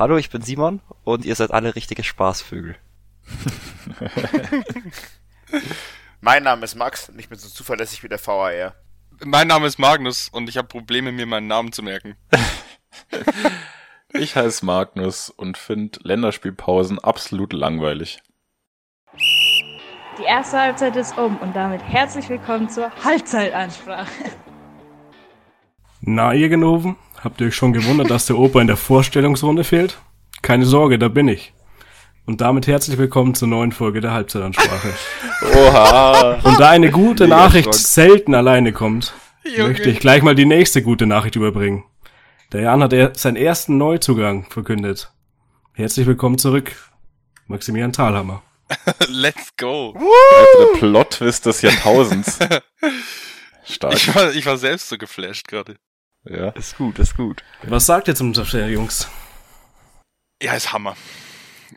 Hallo, ich bin Simon und ihr seid alle richtige Spaßvögel. mein Name ist Max und ich bin so zuverlässig wie der VAR. Mein Name ist Magnus und ich habe Probleme, mir meinen Namen zu merken. ich heiße Magnus und finde Länderspielpausen absolut langweilig. Die erste Halbzeit ist um und damit herzlich willkommen zur Halbzeitansprache. Na, ihr Genoven, habt ihr euch schon gewundert, dass der Opa in der Vorstellungsrunde fehlt? Keine Sorge, da bin ich. Und damit herzlich willkommen zur neuen Folge der Halbzeitansprache. Oha! Und da eine gute Mega Nachricht Schock. selten alleine kommt, Junge. möchte ich gleich mal die nächste gute Nachricht überbringen. Der Jan hat er seinen ersten Neuzugang verkündet. Herzlich willkommen zurück, Maximilian Thalhammer. Let's go. Der Plot-Twist des Jahrtausends. Stark. Ich war, ich war selbst so geflasht gerade. Ja. Ist gut, ist gut. Was sagt ihr zum Transfer, Jungs? Ja, ist Hammer.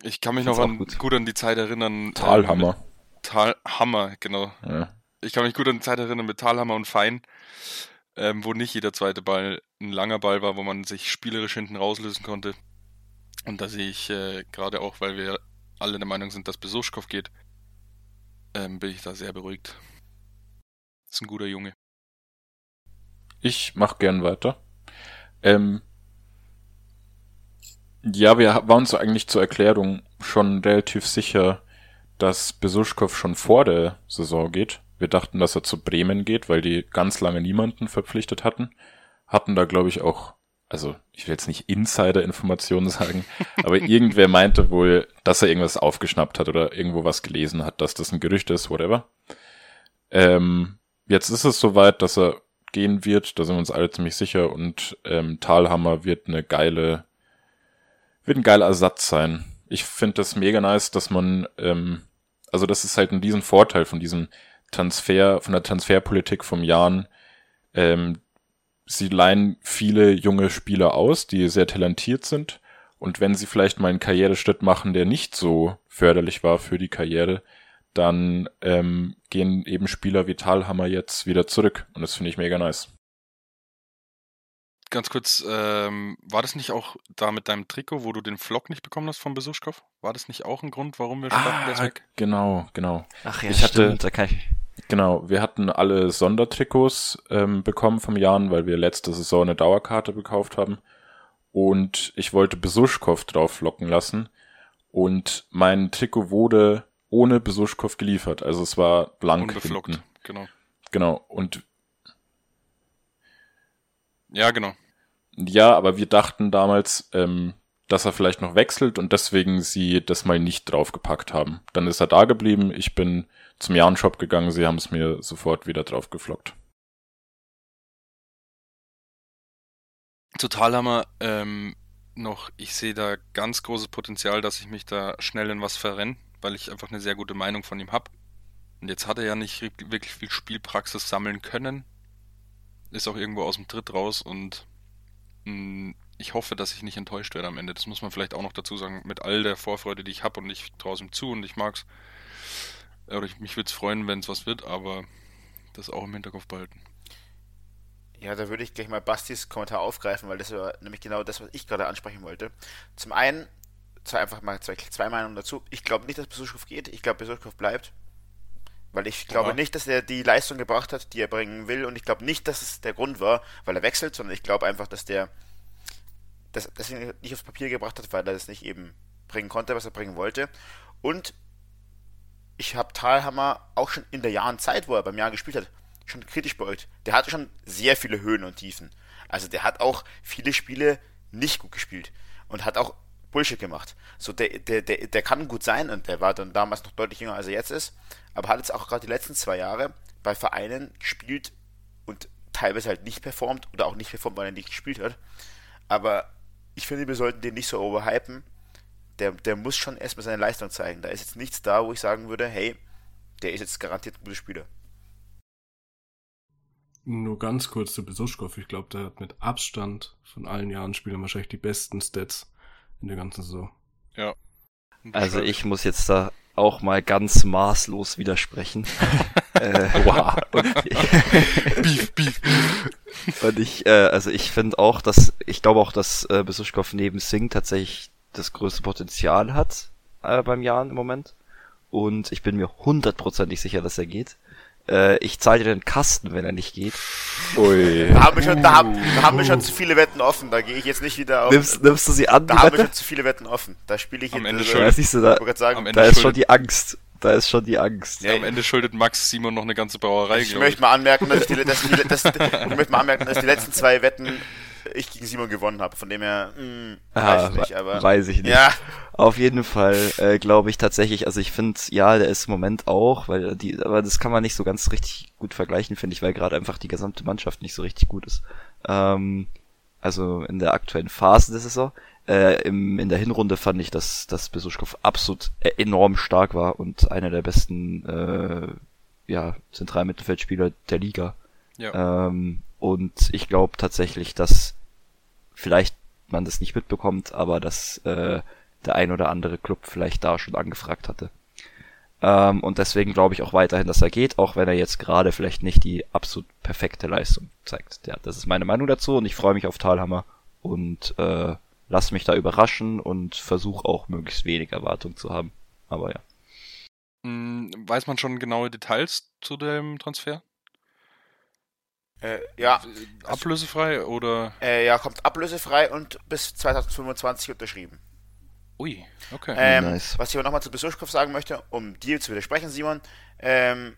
Ich kann mich noch an, gut. gut. an die Zeit erinnern. Ähm, Talhammer. Äh, Talhammer, genau. Ja. Ich kann mich gut an die Zeit erinnern mit Talhammer und Fein, ähm, wo nicht jeder zweite Ball ein langer Ball war, wo man sich spielerisch hinten rauslösen konnte. Und da sehe ich äh, gerade auch, weil wir alle der Meinung sind, dass Besuschkow geht, ähm, bin ich da sehr beruhigt. Ist ein guter Junge. Ich mach gern weiter. Ähm, ja, wir waren uns eigentlich zur Erklärung schon relativ sicher, dass Besuschkow schon vor der Saison geht. Wir dachten, dass er zu Bremen geht, weil die ganz lange niemanden verpflichtet hatten. Hatten da, glaube ich, auch, also ich will jetzt nicht Insider-Informationen sagen, aber irgendwer meinte wohl, dass er irgendwas aufgeschnappt hat oder irgendwo was gelesen hat, dass das ein Gerücht ist, whatever. Ähm, jetzt ist es soweit, dass er gehen wird, da sind wir uns alle ziemlich sicher und ähm, Talhammer wird eine geile, wird ein geiler Ersatz sein. Ich finde das mega nice, dass man, ähm, also das ist halt ein diesen Vorteil von diesem Transfer, von der Transferpolitik vom Jahren. Ähm, sie leihen viele junge Spieler aus, die sehr talentiert sind. Und wenn sie vielleicht mal einen Karriereschritt machen, der nicht so förderlich war für die Karriere, dann ähm, gehen eben Spieler wie Talhammer jetzt wieder zurück. Und das finde ich mega nice. Ganz kurz, ähm, war das nicht auch da mit deinem Trikot, wo du den Vlog nicht bekommen hast von Besuschkow? War das nicht auch ein Grund, warum wir ah, ist weg? Genau, genau. Ach ja, ich hatte, stimmt, da kann ich. Genau, wir hatten alle Sondertrikots ähm, bekommen vom Jan, weil wir letzte Saison eine Dauerkarte gekauft haben. Und ich wollte Besuschkow drauf locken lassen. Und mein Trikot wurde ohne Besuschkow geliefert. Also es war blank. Unbeflockt, hinten. genau. Genau. Und ja, genau. Ja, aber wir dachten damals, ähm, dass er vielleicht noch wechselt und deswegen sie das mal nicht draufgepackt haben. Dann ist er da geblieben. Ich bin zum Jahn-Shop gegangen. Sie haben es mir sofort wieder draufgeflockt. Total hammer. Ähm, noch, ich sehe da ganz großes Potenzial, dass ich mich da schnell in was verrenne weil ich einfach eine sehr gute Meinung von ihm habe. Und jetzt hat er ja nicht wirklich viel Spielpraxis sammeln können. Ist auch irgendwo aus dem Tritt raus und mh, hm, ich hoffe, dass ich nicht enttäuscht werde am Ende. Das muss man vielleicht auch noch dazu sagen, mit all der Vorfreude, die ich habe und ich traue es ihm zu und ich mag's. Oder ich, mich würde es freuen, wenn es was wird, aber das auch im Hinterkopf behalten. Ja, da würde ich gleich mal Bastis Kommentar aufgreifen, weil das war nämlich genau das, was ich gerade ansprechen wollte. Zum einen zwei, einfach mal zwei, zwei Meinungen dazu. Ich glaube nicht, dass Besuchhof geht. Ich glaube, Besuchhof bleibt. Weil ich glaube ja. nicht, dass er die Leistung gebracht hat, die er bringen will. Und ich glaube nicht, dass es der Grund war, weil er wechselt, sondern ich glaube einfach, dass der das, ihn nicht aufs Papier gebracht hat, weil er das nicht eben bringen konnte, was er bringen wollte. Und ich habe Talhammer auch schon in der Jahren Zeit, wo er beim Jahr gespielt hat, schon kritisch beäugt. Der hatte schon sehr viele Höhen und Tiefen. Also der hat auch viele Spiele nicht gut gespielt und hat auch Bullshit gemacht. So, der, der, der, der kann gut sein und der war dann damals noch deutlich jünger, als er jetzt ist, aber hat jetzt auch gerade die letzten zwei Jahre bei Vereinen gespielt und teilweise halt nicht performt oder auch nicht performt, weil er nicht gespielt hat. Aber ich finde, wir sollten den nicht so overhypen. Der, der muss schon erstmal seine Leistung zeigen. Da ist jetzt nichts da, wo ich sagen würde, hey, der ist jetzt garantiert ein guter Spieler. Nur ganz kurz zu Besuschkow. Ich glaube, der hat mit Abstand von allen Jahren Spielern wahrscheinlich die besten Stats in der ganzen Saison. Ja. Also ich muss jetzt da auch mal ganz maßlos widersprechen. äh, wow. Und, beef, beef. und ich, äh, also ich finde auch, dass, ich glaube auch, dass äh, Besuschkow neben Singh tatsächlich das größte Potenzial hat äh, beim Jahren im Moment. Und ich bin mir hundertprozentig sicher, dass er geht. Äh, ich zahle dir den Kasten, wenn er nicht geht. Ui. Da haben wir schon, da haben, da haben wir schon zu viele Wetten offen. Da gehe ich jetzt nicht wieder auf. Nimmst, nimmst du sie an? Da haben Wette? wir schon zu viele Wetten offen. Da spiele ich am Ende schon. Siehst du, da, sagen, da ist schon die Angst. Da ist schon die Angst. Ja, am Ende schuldet Max Simon noch eine ganze Brauerei. Ich möchte mal anmerken, dass die, dass die, dass, ich möchte mal anmerken, dass die letzten zwei Wetten ich gegen Simon gewonnen habe. Von dem her, mh, hm, ah, weiß ich nicht, aber. Weiß ich nicht. Ja. Auf jeden Fall äh, glaube ich tatsächlich, also ich finde, ja, der ist im Moment auch, weil die, aber das kann man nicht so ganz richtig gut vergleichen, finde ich, weil gerade einfach die gesamte Mannschaft nicht so richtig gut ist. Ähm, also in der aktuellen Phase der Saison. Äh, im, in der Hinrunde fand ich, dass, dass Besuschkow absolut e-, enorm stark war und einer der besten äh, ja, Zentralmittelfeldspieler der Liga. Ja. Ähm, und ich glaube tatsächlich, dass vielleicht man das nicht mitbekommt, aber dass äh, der ein oder andere Club vielleicht da schon angefragt hatte. Ähm, und deswegen glaube ich auch weiterhin, dass er geht, auch wenn er jetzt gerade vielleicht nicht die absolut perfekte Leistung zeigt. Ja, das ist meine Meinung dazu und ich freue mich auf Talhammer und äh, lass mich da überraschen und versuche auch möglichst wenig Erwartung zu haben. Aber ja. Hm, weiß man schon genaue Details zu dem Transfer? Äh, ja. Ablösefrei oder? Äh, ja, kommt ablösefrei und bis 2025 unterschrieben. Ui, okay. Ähm, nice. Was ich aber nochmal zu Besuschkow sagen möchte, um dir zu widersprechen, Simon. Ähm,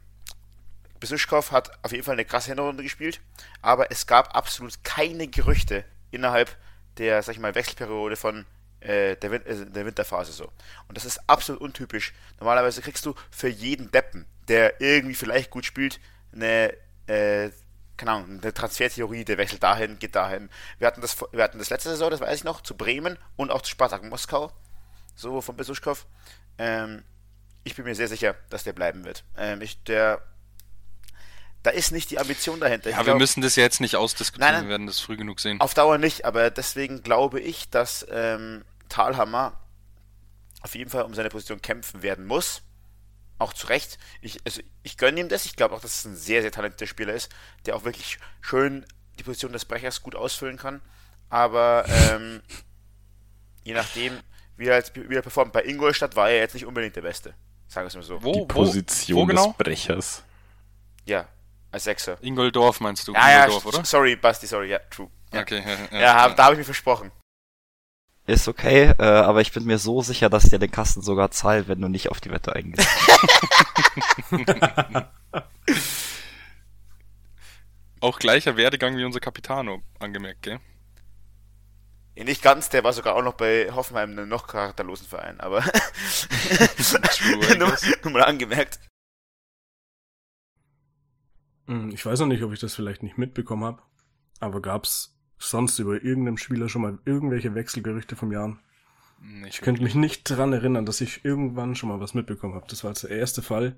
Besuschkow hat auf jeden Fall eine krasse Hinrunde gespielt, aber es gab absolut keine Gerüchte innerhalb der, sag ich mal, Wechselperiode von äh, der, Win äh, der Winterphase so. Und das ist absolut untypisch. Normalerweise kriegst du für jeden Deppen, der irgendwie vielleicht gut spielt, eine äh, keine Ahnung, eine Transfertheorie, der wechselt dahin, geht dahin. Wir hatten das, wir hatten das letzte Saison, das weiß ich noch, zu Bremen und auch zu Spartak Moskau, so von Besuschkow. Ähm, ich bin mir sehr sicher, dass der bleiben wird. Ähm, ich, der, da ist nicht die Ambition dahinter. Ja, ich wir glaub, müssen das jetzt nicht ausdiskutieren, nein, nein, wir werden das früh genug sehen. Auf Dauer nicht, aber deswegen glaube ich, dass ähm, Thalhammer auf jeden Fall um seine Position kämpfen werden muss auch zu Recht. Ich, also ich gönne ihm das. Ich glaube auch, dass es ein sehr, sehr talentierter Spieler ist, der auch wirklich schön die Position des Brechers gut ausfüllen kann. Aber ähm, je nachdem, wie er, wie er performt. Bei Ingolstadt war er jetzt nicht unbedingt der Beste. Sagen wir es mal so. Wo, die Position wo, wo genau? des Brechers. Ja, als Sechser. Ingoldorf meinst du? Ja, Ingoldorf, ja, oder? Sorry, Basti, sorry, ja, true. Ja. Okay, ja, ja, ja, da habe ich mir versprochen. Ist okay, äh, aber ich bin mir so sicher, dass der den Kasten sogar zahlt, wenn du nicht auf die Wette eingehst. Auch gleicher Werdegang wie unser Capitano, angemerkt, gell? Ja, nicht ganz, der war sogar auch noch bei Hoffenheim einem noch charakterlosen Verein, aber nur, nur mal angemerkt. Hm, ich weiß noch nicht, ob ich das vielleicht nicht mitbekommen habe, aber gab's sonst über irgendeinem Spieler schon mal irgendwelche Wechselgerüchte vom Jahren? Nicht ich könnte mich nicht dran erinnern, dass ich irgendwann schon mal was mitbekommen habe. Das war jetzt der erste Fall.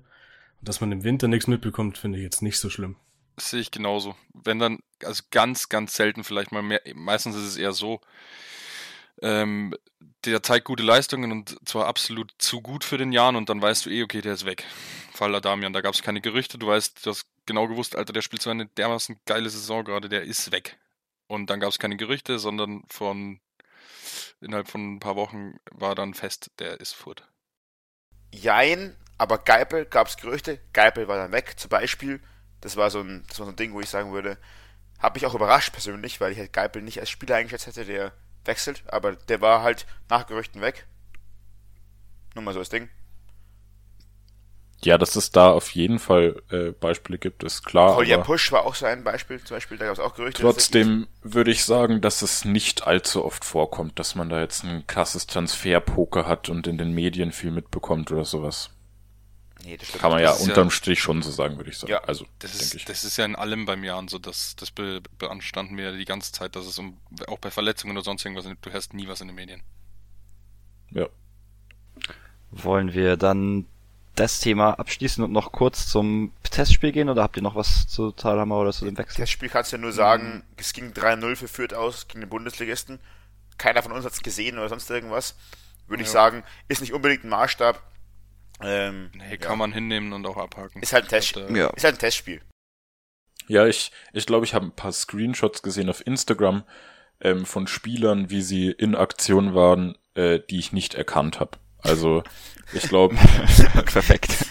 Dass man im Winter nichts mitbekommt, finde ich jetzt nicht so schlimm. Das sehe ich genauso. Wenn dann, also ganz, ganz selten vielleicht mal mehr, meistens ist es eher so, ähm, der zeigt gute Leistungen und zwar absolut zu gut für den Jahren und dann weißt du eh, okay, der ist weg. Fall Damian, da gab es keine Gerüchte, du weißt, du hast genau gewusst, Alter, der spielt so eine dermaßen geile Saison gerade, der ist weg. Und dann gab es keine Gerüchte, sondern von innerhalb von ein paar Wochen war dann fest, der ist furt. Jein, aber Geipel gab es Gerüchte, Geipel war dann weg. Zum Beispiel, das war so ein, das war so ein Ding, wo ich sagen würde, habe mich auch überrascht persönlich, weil ich halt Geipel nicht als Spieler eingeschätzt hätte, der wechselt, aber der war halt nach Gerüchten weg. Nur mal so das Ding. Ja, dass es da auf jeden Fall äh, Beispiele gibt, ist klar. Kolja Push war auch so ein Beispiel, zum Beispiel, da gab es auch Gerüchte. Trotzdem würde ich sagen, dass es nicht allzu oft vorkommt, dass man da jetzt ein krasses Transferpoker hat und in den Medien viel mitbekommt oder sowas. Nee, das Kann man ja unterm ja, Strich schon so sagen, würde ich sagen. Ja, also, das ist, ich. das ist ja in allem beim Jahren so, dass das be beanstanden wir die ganze Zeit, dass es um, auch bei Verletzungen oder sonst irgendwas, du hörst nie was in den Medien. Ja. Wollen wir dann das Thema abschließen und noch kurz zum Testspiel gehen oder habt ihr noch was zu Talhammer oder zu dem Wechsel? Testspiel kannst du ja nur sagen, mhm. es ging 3-0 für Fürth aus gegen den Bundesligisten. Keiner von uns hat es gesehen oder sonst irgendwas. Würde ja. ich sagen, ist nicht unbedingt ein Maßstab. Ähm, nee, kann ja. man hinnehmen und auch abhaken. Ist halt ein, Test äh, ja. ist halt ein Testspiel. Ja, ich, ich glaube, ich habe ein paar Screenshots gesehen auf Instagram ähm, von Spielern, wie sie in Aktion waren äh, die ich nicht erkannt habe. Also ich glaube, perfekt.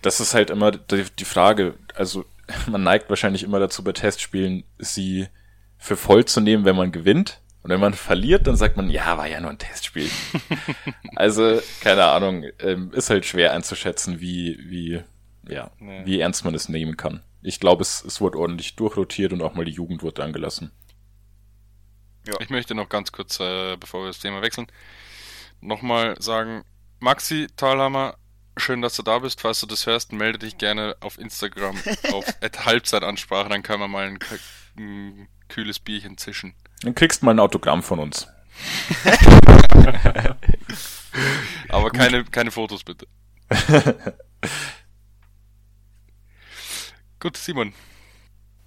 Das ist halt immer die, die Frage. Also man neigt wahrscheinlich immer dazu bei Testspielen, sie für voll zu nehmen, wenn man gewinnt. Und wenn man verliert, dann sagt man, ja, war ja nur ein Testspiel. also, keine Ahnung, ähm, ist halt schwer einzuschätzen, wie, wie, ja, nee. wie ernst man es nehmen kann. Ich glaube, es, es wurde ordentlich durchrotiert und auch mal die Jugend wurde angelassen. Ja. Ich möchte noch ganz kurz, äh, bevor wir das Thema wechseln, nochmal sagen, Maxi Thalhammer, schön, dass du da bist. Falls du das hörst, melde dich gerne auf Instagram auf Halbzeitansprache, dann können wir mal ein, ein kühles Bierchen zischen. Dann kriegst du mal ein Autogramm von uns. Aber keine, keine Fotos bitte. Gut, Simon.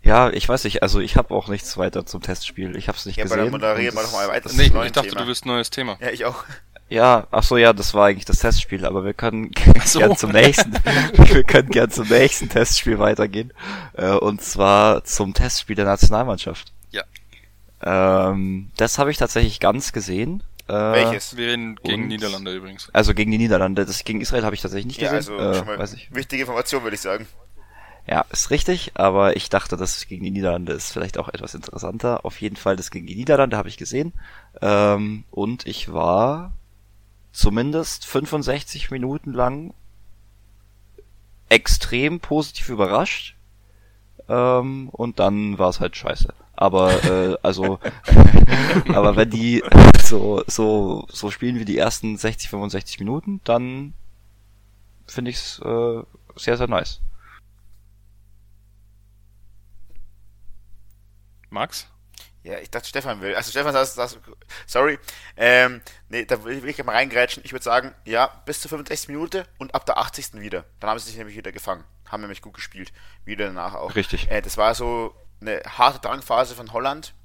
Ja, ich weiß nicht, also ich habe auch nichts weiter zum Testspiel. Ich habe es nicht ja, gesehen. Ja, aber dann moderieren wir doch mal weiter. Nee, ich dachte, Thema. du willst ein neues Thema. Ja, ich auch. Ja, ach so, ja, das war eigentlich das Testspiel, aber wir können so. gern zum nächsten, wir können gern zum nächsten Testspiel weitergehen. Äh, und zwar zum Testspiel der Nationalmannschaft. Ja. Ähm, das habe ich tatsächlich ganz gesehen. Äh, Welches? Wir reden gegen Niederlande übrigens. Also gegen die Niederlande. Das gegen Israel habe ich tatsächlich nicht ja, gesehen. Also äh, schon mal weiß ich. wichtige Information, würde ich sagen. Ja, ist richtig, aber ich dachte, das gegen die Niederlande ist vielleicht auch etwas interessanter. Auf jeden Fall, das gegen die Niederlande habe ich gesehen. Ähm, und ich war zumindest 65 Minuten lang extrem positiv überrascht. Ähm, und dann war es halt scheiße. Aber äh, also, aber wenn die so so so spielen wie die ersten 60 65 Minuten, dann finde ich es äh, sehr sehr nice. Max? Ja, ich dachte, Stefan will. Also Stefan saß, saß sorry. Ähm, nee, da will, ich mal reingrätschen. Ich würde sagen, ja, bis zur 65. Minute und ab der 80. wieder. Dann haben sie sich nämlich wieder gefangen. Haben nämlich gut gespielt. Wieder danach auch. Richtig. Äh, das war so eine harte Drangphase von Holland,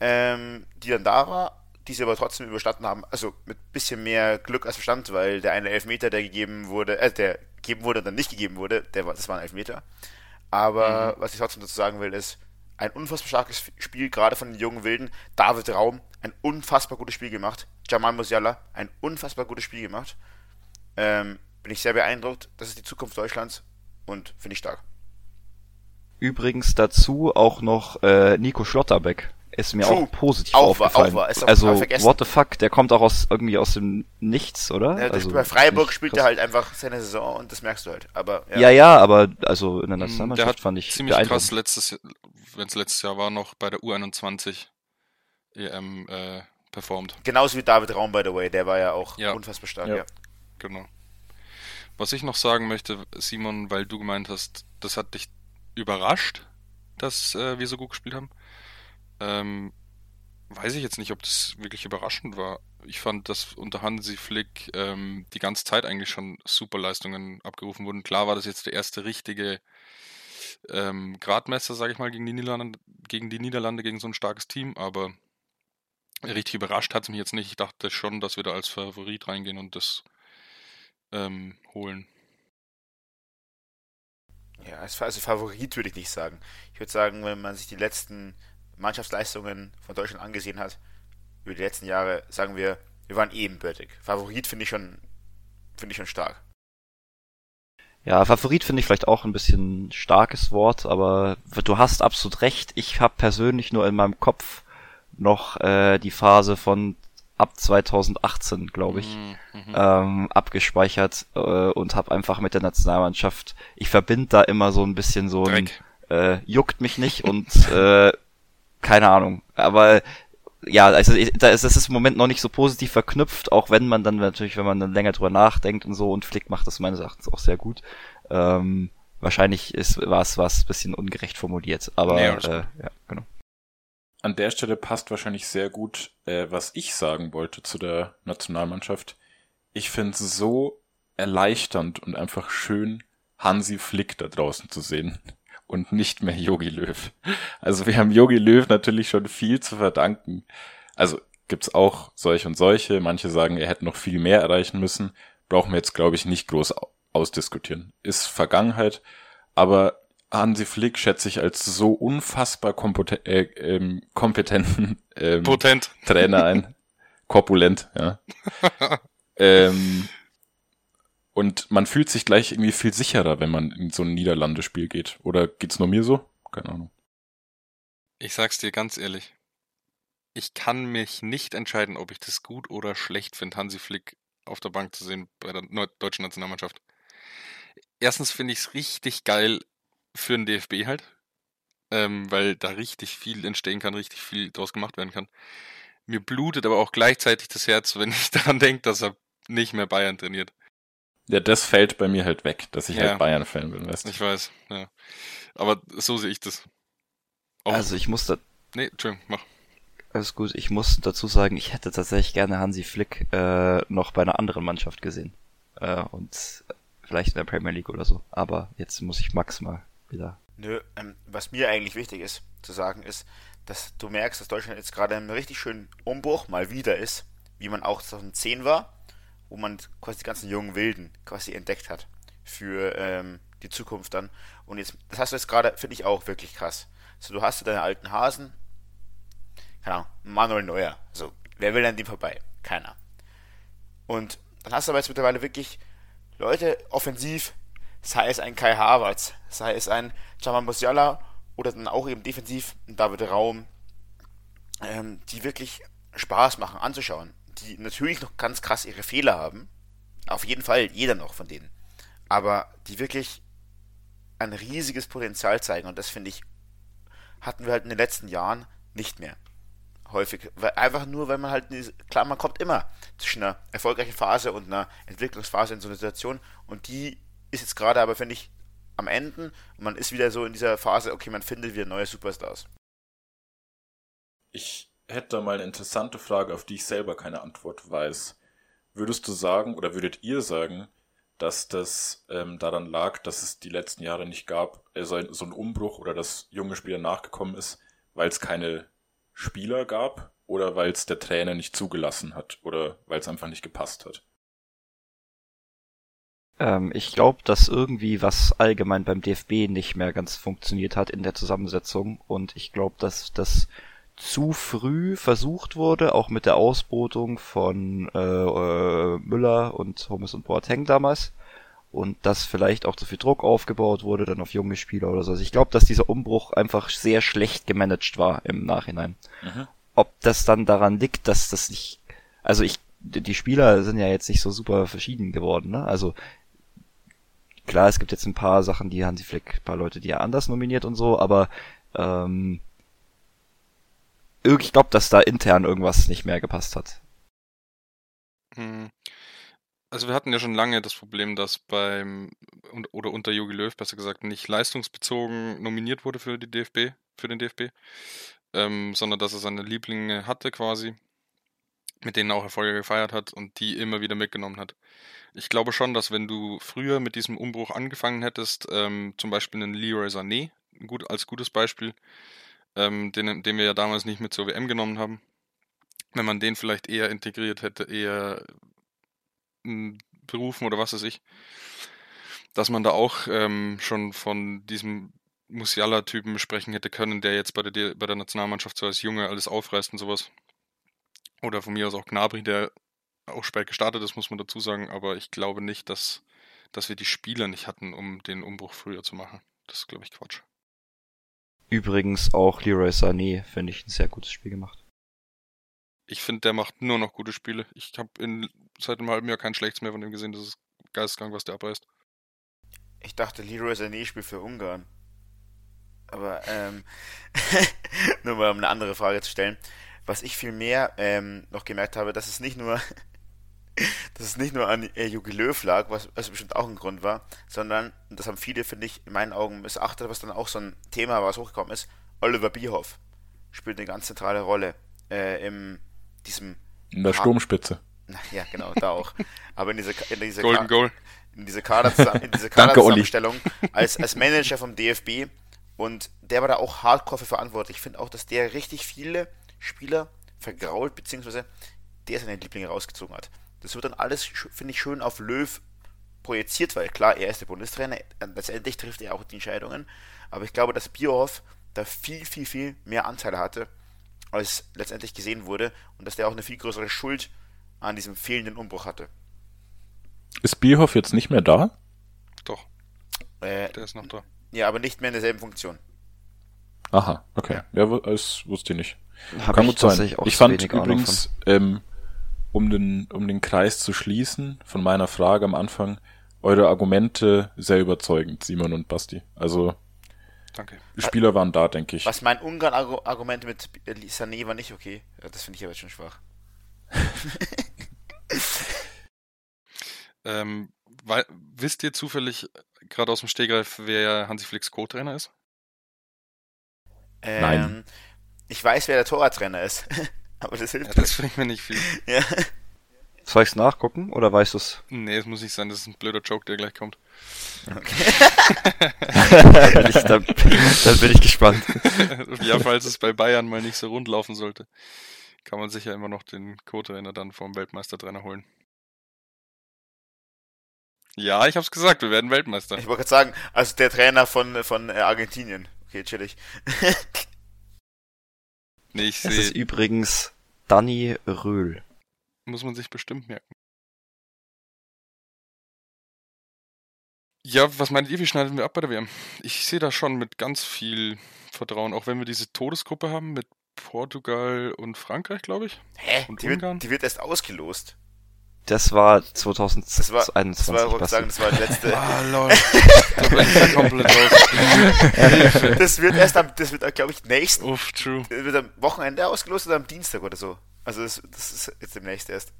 ähm, die dann da war, die sie aber trotzdem überstanden haben. Also mit bisschen mehr Glück als Verstand, weil der eine Elfmeter, der gegeben wurde, äh, der gegeben wurde und dann nicht gegeben wurde, der war, das war ein Elfmeter. Aber mhm. was ich trotzdem dazu sagen will, ist, ein unfassbar starkes Spiel, gerade von den jungen Wilden. David Raum, ein unfassbar gutes Spiel gemacht. Jamal Musiala, ein unfassbar gutes Spiel gemacht. Ähm, bin ich sehr beeindruckt. Das ist die Zukunft Deutschlands und finde ich stark. Übrigens dazu auch noch äh, Nico Schlotterbeck ist mir True. auch positiv auch aufgefallen. War, auch war. also what the fuck, der kommt auch aus irgendwie aus dem Nichts, oder? Ja, also, bei Freiburg spielt er halt einfach seine Saison und das merkst du halt. Aber ja, ja, ja aber also in der hm, Nationalmannschaft fand ich ziemlich krass letztes, wenn es letztes Jahr war, noch bei der U21 EM äh, performt. Genauso wie David Raum, by the way, der war ja auch ja. unfassbar stark. Ja. ja. Genau. Was ich noch sagen möchte, Simon, weil du gemeint hast, das hat dich überrascht, dass äh, wir so gut gespielt haben. Ähm, weiß ich jetzt nicht, ob das wirklich überraschend war. Ich fand, dass unter Hansi Flick ähm, die ganze Zeit eigentlich schon super Leistungen abgerufen wurden. Klar war das jetzt der erste richtige ähm, Gradmesser, sage ich mal, gegen die, Niederlande, gegen die Niederlande, gegen so ein starkes Team, aber richtig überrascht hat es mich jetzt nicht. Ich dachte schon, dass wir da als Favorit reingehen und das ähm, holen. Ja, also Favorit würde ich nicht sagen. Ich würde sagen, wenn man sich die letzten Mannschaftsleistungen von Deutschland angesehen hat, über die letzten Jahre, sagen wir, wir waren ebenbürtig. Favorit finde ich schon, finde ich schon stark. Ja, Favorit finde ich vielleicht auch ein bisschen starkes Wort, aber du hast absolut recht. Ich habe persönlich nur in meinem Kopf noch äh, die Phase von ab 2018, glaube ich, mhm, mhm. ähm, abgespeichert äh, und habe einfach mit der Nationalmannschaft, ich verbinde da immer so ein bisschen so ein, äh, juckt mich nicht und äh, keine Ahnung. Aber ja, also da ist im Moment noch nicht so positiv verknüpft, auch wenn man dann natürlich, wenn man dann länger drüber nachdenkt und so und Flick macht das meines Erachtens auch sehr gut. Ähm, wahrscheinlich ist war es was bisschen ungerecht formuliert, aber nee, äh, ja, genau. An der Stelle passt wahrscheinlich sehr gut, äh, was ich sagen wollte zu der Nationalmannschaft. Ich finde es so erleichternd und einfach schön, Hansi Flick da draußen zu sehen und nicht mehr Yogi Löw. Also wir haben Yogi Löw natürlich schon viel zu verdanken. Also gibt's auch solche und solche. Manche sagen, er hätte noch viel mehr erreichen müssen. Brauchen wir jetzt, glaube ich, nicht groß ausdiskutieren. Ist Vergangenheit. Aber Hansi Flick schätze ich als so unfassbar kompeten, äh, ähm, kompetenten ähm, Potent. Trainer ein. korpulent, ja. ähm, und man fühlt sich gleich irgendwie viel sicherer, wenn man in so ein Niederlandespiel geht. Oder geht's nur mir so? Keine Ahnung. Ich sag's dir ganz ehrlich. Ich kann mich nicht entscheiden, ob ich das gut oder schlecht finde, Hansi Flick auf der Bank zu sehen bei der deutschen Nationalmannschaft. Erstens finde ich es richtig geil für den DFB halt, ähm, weil da richtig viel entstehen kann, richtig viel draus gemacht werden kann. Mir blutet aber auch gleichzeitig das Herz, wenn ich daran denke, dass er nicht mehr Bayern trainiert. Ja, das fällt bei mir halt weg, dass ich halt ja. halt Bayern-Fan bin, weißt du? Ich weiß, ja. Aber so sehe ich das. Auch also ich muss da... Nee, Entschuldigung, mach. Alles gut, ich muss dazu sagen, ich hätte tatsächlich gerne Hansi Flick äh, noch bei einer anderen Mannschaft gesehen. Äh, und vielleicht in der Premier League oder so. Aber jetzt muss ich Max mal wieder. Nö, ähm, was mir eigentlich wichtig ist zu sagen, ist, dass du merkst, dass Deutschland jetzt gerade einen richtig schönen Umbruch mal wieder ist, wie man auch 2010 war, wo man quasi die ganzen jungen Wilden quasi entdeckt hat für ähm, die Zukunft dann. Und jetzt, das hast du jetzt gerade, finde ich auch wirklich krass. So, du hast deine alten Hasen, keine Ahnung, Manuel Neuer. So, wer will an dem vorbei? Keiner. Und dann hast du aber jetzt mittlerweile wirklich Leute offensiv, sei es ein Kai Havertz, sei es ein Jamal Musiala oder dann auch eben defensiv ein David Raum, ähm, die wirklich Spaß machen anzuschauen. Die natürlich noch ganz krass ihre Fehler haben. Auf jeden Fall, jeder noch von denen. Aber die wirklich ein riesiges Potenzial zeigen. Und das finde ich, hatten wir halt in den letzten Jahren nicht mehr. Häufig. Weil einfach nur, weil man halt, klar, man kommt immer zwischen einer erfolgreichen Phase und einer Entwicklungsphase in so einer Situation. Und die ist jetzt gerade aber, finde ich, am Ende und man ist wieder so in dieser Phase, okay, man findet wieder neue Superstars. Ich hätte da mal eine interessante Frage, auf die ich selber keine Antwort weiß. Würdest du sagen oder würdet ihr sagen, dass das ähm, daran lag, dass es die letzten Jahre nicht gab, äh, so, ein, so ein Umbruch oder dass junge Spieler nachgekommen ist, weil es keine Spieler gab oder weil es der Trainer nicht zugelassen hat oder weil es einfach nicht gepasst hat? Ähm, ich glaube, dass irgendwie was allgemein beim DFB nicht mehr ganz funktioniert hat in der Zusammensetzung und ich glaube, dass das zu früh versucht wurde, auch mit der Ausbotung von äh, äh, Müller und Holmes und Boateng damals und dass vielleicht auch zu viel Druck aufgebaut wurde dann auf junge Spieler oder so. Also ich glaube, dass dieser Umbruch einfach sehr schlecht gemanagt war im Nachhinein. Mhm. Ob das dann daran liegt, dass das nicht, also ich, die Spieler sind ja jetzt nicht so super verschieden geworden, ne? Also klar, es gibt jetzt ein paar Sachen, die Hansi Flick, ein paar Leute, die er anders nominiert und so, aber ähm, ich glaube, dass da intern irgendwas nicht mehr gepasst hat. Hm. Also wir hatten ja schon lange das Problem, dass beim oder unter Jogi Löw besser gesagt nicht leistungsbezogen nominiert wurde für die DFB, für den DFB, ähm, sondern dass er seine Lieblinge hatte quasi, mit denen er auch Erfolge gefeiert hat und die immer wieder mitgenommen hat. Ich glaube schon, dass wenn du früher mit diesem Umbruch angefangen hättest, ähm, zum Beispiel einen Leroy Sané, gut, als gutes Beispiel, ähm, den, den wir ja damals nicht mit zur WM genommen haben, wenn man den vielleicht eher integriert hätte, eher berufen oder was weiß ich, dass man da auch ähm, schon von diesem Musiala-Typen sprechen hätte können, der jetzt bei der, bei der Nationalmannschaft so als Junge alles aufreißt und sowas. Oder von mir aus auch Gnabry, der auch spät gestartet ist, muss man dazu sagen, aber ich glaube nicht, dass, dass wir die Spieler nicht hatten, um den Umbruch früher zu machen. Das ist, glaube ich, Quatsch. Übrigens auch Leroy Sané, finde ich, ein sehr gutes Spiel gemacht. Ich finde, der macht nur noch gute Spiele. Ich habe seit einem halben Jahr kein schlechtes mehr von dem gesehen. Das ist geisteskrank, was der abreißt. Ich dachte, Leroy Sané spielt für Ungarn. Aber, ähm, nur mal um eine andere Frage zu stellen. Was ich viel mehr ähm, noch gemerkt habe, dass es nicht nur dass es nicht nur an äh, Jogi Löw lag, was, was bestimmt auch ein Grund war, sondern, und das haben viele, finde ich, in meinen Augen missachtet, was dann auch so ein Thema war, was hochgekommen ist, Oliver Bierhoff spielt eine ganz zentrale Rolle äh, in diesem... In der Sturmspitze. Ja, genau, da auch. Aber in dieser, in dieser, Golden Goal. In diese Kader, in diese Kaderzusammenstellung als, als Manager vom DFB und der war da auch hardcore für verantwortlich. Ich finde auch, dass der richtig viele Spieler vergrault, beziehungsweise der seine Lieblinge rausgezogen hat. Das wird dann alles, finde ich, schön auf Löw projiziert, weil klar, er ist der Bundestrainer, letztendlich trifft er auch die Entscheidungen, aber ich glaube, dass Bierhoff da viel, viel, viel mehr Anteile hatte als letztendlich gesehen wurde und dass der auch eine viel größere Schuld an diesem fehlenden Umbruch hatte. Ist Bierhoff jetzt nicht mehr da? Doch. Äh, der ist noch da. Ja, aber nicht mehr in derselben Funktion. Aha, okay. Ja, ja das wusste ich nicht. Hab Kann gut sein. Ich fand übrigens, ähm, um den, um den Kreis zu schließen von meiner Frage am Anfang, eure Argumente sehr überzeugend, Simon und Basti. Also, Danke. Spieler waren da, denke ich. Was mein Ungarn-Argument mit Sané war nicht okay. Das finde ich aber schon schwach. ähm, weil, wisst ihr zufällig gerade aus dem Stegreif, wer Hansi Flicks Co-Trainer ist? Ähm, Nein. Ich weiß, wer der Torwarttrainer ist. aber das hilft ja, Das bringt mir nicht viel. ja. Soll ich's nachgucken oder weißt du's? Nee, es muss nicht sein, das ist ein blöder Joke, der gleich kommt. Okay. dann, bin ich, dann, dann bin ich gespannt. ja, falls es bei Bayern mal nicht so rund laufen sollte, kann man sicher immer noch den Co-Trainer dann vom Weltmeistertrainer holen. Ja, ich hab's gesagt, wir werden Weltmeister. Ich wollte gerade sagen, also der Trainer von, von äh, Argentinien. Okay, chillig. nee, ich sehe. Das ist übrigens Danny Röhl. Muss man sich bestimmt merken. Ja, was meint ihr, wie schneiden wir ab bei der WM? Ich sehe da schon mit ganz viel Vertrauen, auch wenn wir diese Todesgruppe haben mit Portugal und Frankreich, glaube ich. Hä? Und die, wird, die wird erst ausgelost. Das war 2021. Das war, das war, sagen, das war der letzte. ah, lol. da bin ich ja komplett raus. das wird erst am, das wird, glaube ich, nächsten. Uff, true. Wird am Wochenende ausgelost oder am Dienstag oder so. Also, das, das ist jetzt demnächst erst.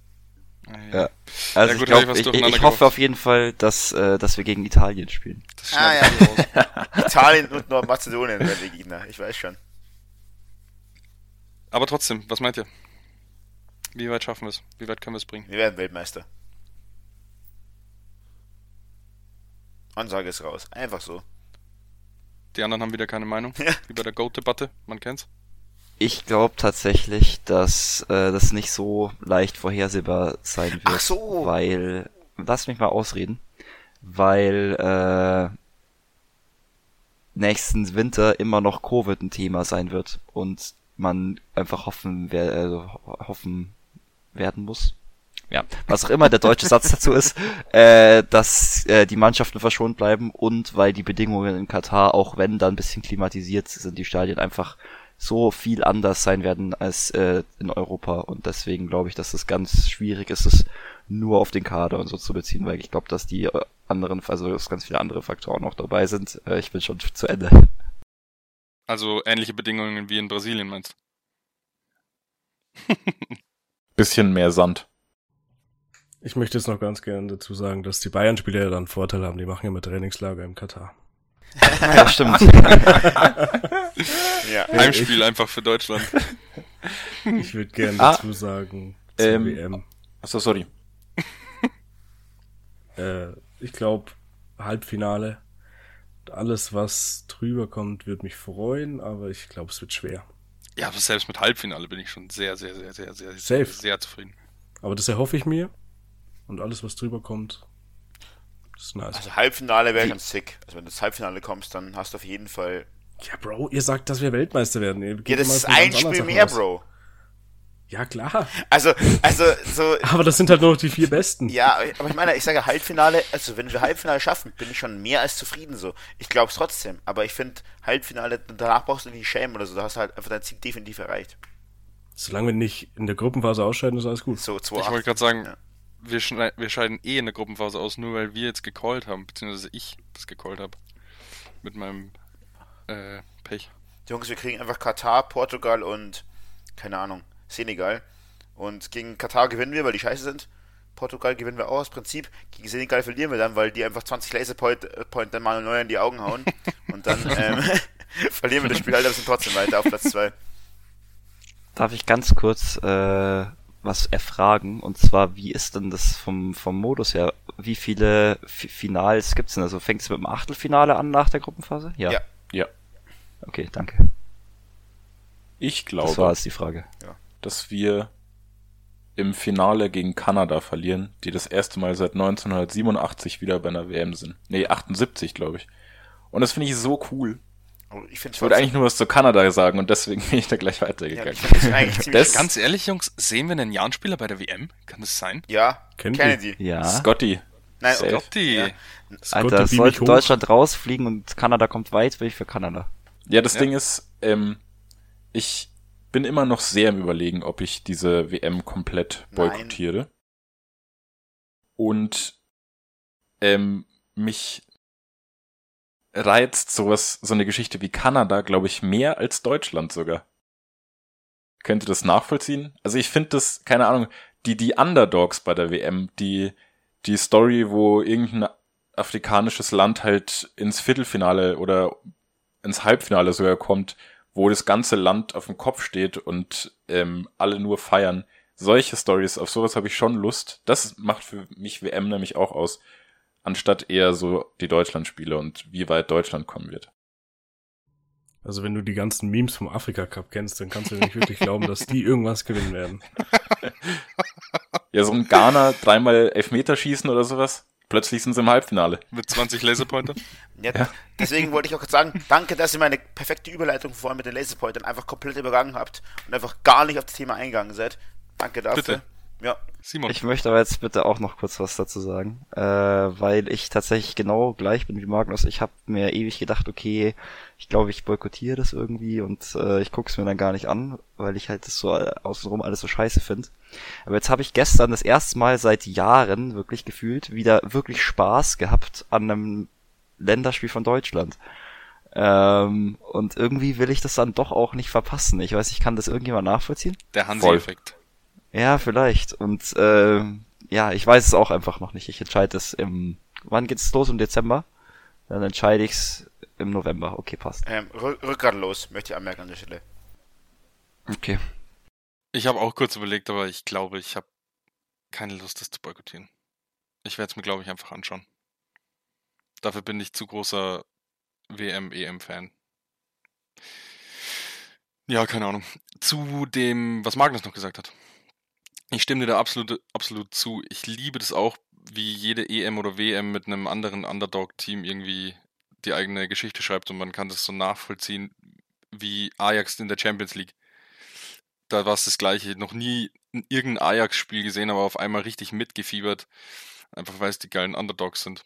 Ja. Also ja, gut, ich, glaub, ich, ich, ich hoffe auf jeden Fall, dass, äh, dass wir gegen Italien spielen. ah, ja. Italien und Nordmazedonien werden die Gegner, ich weiß schon. Aber trotzdem, was meint ihr? Wie weit schaffen wir es? Wie weit können wir es bringen? Wir werden Weltmeister. Ansage ist raus. Einfach so. Die anderen haben wieder keine Meinung. Ja. Wie bei der Goat-Debatte, man kennt's. Ich glaube tatsächlich, dass äh, das nicht so leicht vorhersehbar sein wird. Ach so. Weil, lass mich mal ausreden, weil äh, nächsten Winter immer noch Covid ein Thema sein wird und man einfach hoffen, wer, äh, hoffen werden muss. Ja, was auch immer der deutsche Satz dazu ist, äh, dass äh, die Mannschaften verschont bleiben und weil die Bedingungen in Katar, auch wenn da ein bisschen klimatisiert sind, die Stadien einfach so viel anders sein werden als äh, in Europa und deswegen glaube ich, dass es ganz schwierig ist, es nur auf den Kader und so zu beziehen, weil ich glaube, dass die äh, anderen, also dass ganz viele andere Faktoren noch dabei sind. Äh, ich bin schon zu Ende. Also ähnliche Bedingungen wie in Brasilien meinst Bisschen mehr Sand. Ich möchte jetzt noch ganz gerne dazu sagen, dass die Bayern-Spieler ja dann einen Vorteil haben. Die machen ja immer Trainingslager im Katar. ja, stimmt. ja. Heimspiel ich, einfach für Deutschland. Ich würde gerne ah, dazu sagen, zur ähm, WM. Achso, sorry. äh, ich glaube, Halbfinale. Alles, was drüber kommt, wird mich freuen, aber ich glaube, es wird schwer. Ja, aber selbst mit Halbfinale bin ich schon sehr, sehr, sehr, sehr, sehr, Safe. sehr zufrieden. Aber das erhoffe ich mir. Und alles, was drüber kommt, ist nice. Also Halbfinale wäre ganz sick. Also wenn du ins Halbfinale kommst, dann hast du auf jeden Fall. Ja, Bro, ihr sagt, dass wir Weltmeister werden. ja, das ist ein Spiel mehr, aus. Bro. Ja, klar. Also, also, so. aber das sind halt nur noch die vier Besten. Ja, aber ich meine, ich sage Halbfinale, also wenn wir Halbfinale schaffen, bin ich schon mehr als zufrieden so. Ich glaube es trotzdem, aber ich finde Halbfinale, danach brauchst du nicht schämen oder so, da hast du halt einfach dein Ziel definitiv erreicht. Solange wir nicht in der Gruppenphase ausscheiden, ist alles gut. So, 2, Ich wollte gerade sagen, ja. wir, wir scheiden eh in der Gruppenphase aus, nur weil wir jetzt gecallt haben, beziehungsweise ich das gecallt habe. Mit meinem äh, Pech. Jungs, wir kriegen einfach Katar, Portugal und keine Ahnung. Senegal. Und gegen Katar gewinnen wir, weil die scheiße sind. Portugal gewinnen wir auch aus Prinzip. Gegen Senegal verlieren wir dann, weil die einfach 20 Laserpoint äh, Point dann mal neu in die Augen hauen. Und dann ähm, verlieren wir das Spiel halt, aber sind trotzdem weiter auf Platz 2. Darf ich ganz kurz äh, was erfragen? Und zwar, wie ist denn das vom, vom Modus her? Wie viele F Finals gibt's denn? Also fängt es mit dem Achtelfinale an nach der Gruppenphase? Ja. Ja. ja. Okay, danke. Ich glaube. Das war jetzt die Frage. Ja dass wir im Finale gegen Kanada verlieren, die das erste Mal seit 1987 wieder bei einer WM sind. Nee, 78, glaube ich. Und das finde ich so cool. Ich, ich wollte eigentlich nur was zu Kanada sagen und deswegen bin ich da gleich weitergegangen. Ja, das Ganz ehrlich, Jungs, sehen wir einen Jan-Spieler bei der WM? Kann das sein? Ja, Kennedy. Ja. Scotty. Nein, Safe. Scotty. Ja. Alter, sollte Deutschland rausfliegen und Kanada kommt weit, will ich für Kanada. Ja, das ja. Ding ist, ähm, ich bin immer noch sehr im Überlegen, ob ich diese WM komplett boykottiere. Nein. Und ähm, mich reizt sowas, so eine Geschichte wie Kanada, glaube ich, mehr als Deutschland sogar. Könnt ihr das nachvollziehen? Also ich finde das, keine Ahnung, die, die Underdogs bei der WM, die, die Story, wo irgendein afrikanisches Land halt ins Viertelfinale oder ins Halbfinale sogar kommt, wo das ganze Land auf dem Kopf steht und ähm, alle nur feiern. Solche Stories, auf sowas habe ich schon Lust. Das macht für mich WM nämlich auch aus anstatt eher so die Deutschlandspiele und wie weit Deutschland kommen wird. Also wenn du die ganzen Memes vom Afrika Cup kennst, dann kannst du nicht wirklich glauben, dass die irgendwas gewinnen werden. Ja, so ein Ghana dreimal Elfmeterschießen oder sowas. Plötzlich sind sie im Halbfinale. Mit 20 Laserpointern. Ja, ja. Deswegen wollte ich auch sagen, danke, dass ihr meine perfekte Überleitung vorhin mit den Laserpointern einfach komplett übergangen habt und einfach gar nicht auf das Thema eingegangen seid. Danke dafür. Bitte. Ja. Simon. Ich möchte aber jetzt bitte auch noch kurz was dazu sagen, äh, weil ich tatsächlich genau gleich bin wie Magnus. Ich habe mir ewig gedacht, okay, ich glaube, ich boykottiere das irgendwie und äh, ich gucke es mir dann gar nicht an, weil ich halt das so außenrum alles so scheiße finde. Aber jetzt habe ich gestern das erste Mal seit Jahren wirklich gefühlt wieder wirklich Spaß gehabt an einem Länderspiel von Deutschland. Ähm, und irgendwie will ich das dann doch auch nicht verpassen. Ich weiß, ich kann das irgendjemand nachvollziehen? Der Hansi-Effekt. Ja, vielleicht. Und äh, ja, ich weiß es auch einfach noch nicht. Ich entscheide es im. Wann geht's los? Im Dezember? Dann entscheide ich's im November. Okay, passt. Ähm, Rückgrat los, möchte ich anmerken an der Stelle. Okay. Ich habe auch kurz überlegt, aber ich glaube, ich habe keine Lust, das zu boykottieren. Ich werde es mir, glaube ich, einfach anschauen. Dafür bin ich zu großer WM-EM-Fan. Ja, keine Ahnung. Zu dem, was Magnus noch gesagt hat. Ich stimme dir da absolut, absolut zu. Ich liebe das auch, wie jede EM oder WM mit einem anderen Underdog-Team irgendwie die eigene Geschichte schreibt und man kann das so nachvollziehen wie Ajax in der Champions League. Da war es das gleiche. Noch nie irgendein Ajax-Spiel gesehen, aber auf einmal richtig mitgefiebert. Einfach weil es die geilen Underdogs sind.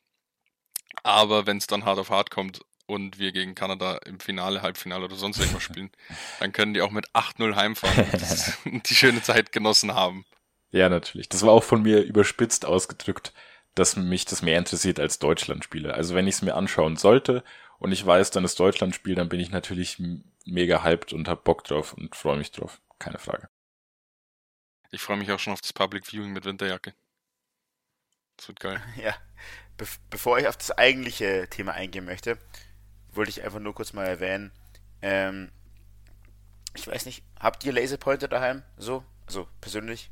Aber wenn es dann hart auf hart kommt und wir gegen Kanada im Finale, Halbfinale oder sonst irgendwas spielen, dann können die auch mit 8-0 heimfahren und die schöne Zeit genossen haben. Ja, natürlich. Das war auch von mir überspitzt ausgedrückt, dass mich das mehr interessiert als Deutschlandspiele. Also wenn ich es mir anschauen sollte und ich weiß, dann ist Deutschlandspiel, dann bin ich natürlich mega hyped und hab Bock drauf und freue mich drauf. Keine Frage. Ich freue mich auch schon auf das Public Viewing mit Winterjacke. Das wird geil. Ja. Be bevor ich auf das eigentliche Thema eingehen möchte, wollte ich einfach nur kurz mal erwähnen. Ähm, ich weiß nicht, habt ihr Laserpointer daheim? So? Also persönlich?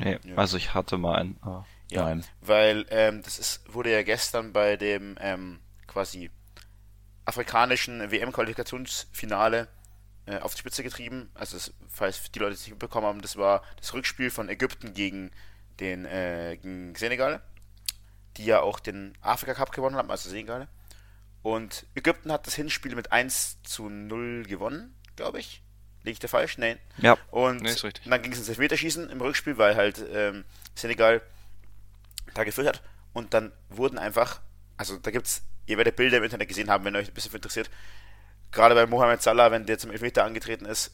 Nee, ja. also ich hatte mal einen. Oh, ja, nein. weil ähm, das ist, wurde ja gestern bei dem ähm, quasi afrikanischen WM-Qualifikationsfinale äh, auf die Spitze getrieben. Also das, falls die Leute es nicht mitbekommen haben, das war das Rückspiel von Ägypten gegen den äh, gegen Senegal, die ja auch den Afrika Cup gewonnen haben, also Senegal. Und Ägypten hat das Hinspiel mit 1 zu 0 gewonnen, glaube ich. Liege ich da falsch? Nein. Ja. Und nee, dann ging es ins Elfmeterschießen im Rückspiel, weil halt ähm, Senegal da geführt hat. Und dann wurden einfach, also da gibt's, ihr werdet Bilder im Internet gesehen haben, wenn euch ein bisschen interessiert. Gerade bei Mohamed Salah, wenn der zum Elfmeter angetreten ist,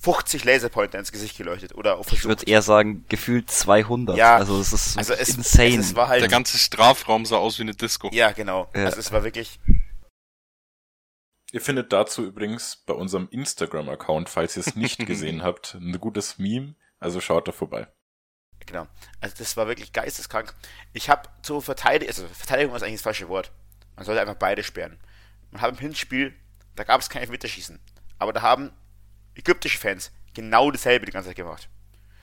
50 Laserpointer ins Gesicht geleuchtet oder auf Ich würde eher sagen, gefühlt 200. Ja, also es ist also es, insane. Es, es war halt, Der ganze Strafraum sah aus wie eine Disco. Ja, genau. Ja. Also es war wirklich Ihr findet dazu übrigens bei unserem Instagram-Account, falls ihr es nicht gesehen habt, ein gutes Meme. Also schaut da vorbei. Genau. Also das war wirklich geisteskrank. Ich habe zur Verteidigung, also Verteidigung ist eigentlich das falsche Wort. Man sollte einfach beide sperren. Man hat im Hinspiel, da gab es kein Elfmeterschießen. Aber da haben ägyptische Fans genau dasselbe die ganze Zeit gemacht.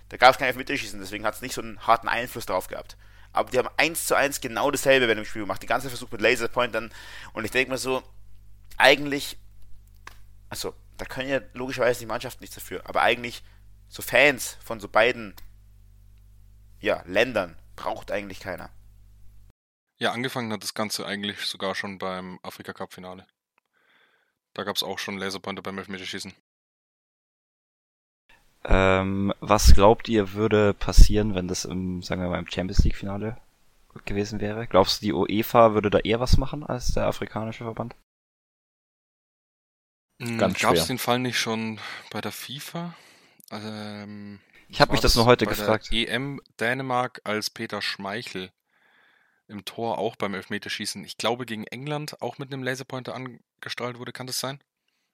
Da gab es kein Elfmeterschießen, deswegen hat es nicht so einen harten Einfluss darauf gehabt. Aber die haben eins zu eins genau dasselbe bei dem Spiel gemacht. Die ganze Zeit versucht mit Laserpointern. Und ich denke mir so, eigentlich, also da können ja logischerweise die Mannschaften nichts dafür, aber eigentlich so Fans von so beiden ja, Ländern braucht eigentlich keiner. Ja, angefangen hat das Ganze eigentlich sogar schon beim Afrika Cup Finale. Da gab es auch schon Laserpointer beim Elfmeterschießen. Ähm, was glaubt ihr würde passieren, wenn das im, sagen wir mal, im Champions League Finale gewesen wäre? Glaubst du, die UEFA würde da eher was machen als der afrikanische Verband? Hm, Ganz Gab es den Fall nicht schon bei der FIFA? Ähm, ich habe mich das nur heute bei gefragt. Der EM Dänemark als Peter Schmeichel im Tor auch beim Elfmeterschießen, ich glaube gegen England auch mit einem Laserpointer angestrahlt wurde, kann das sein?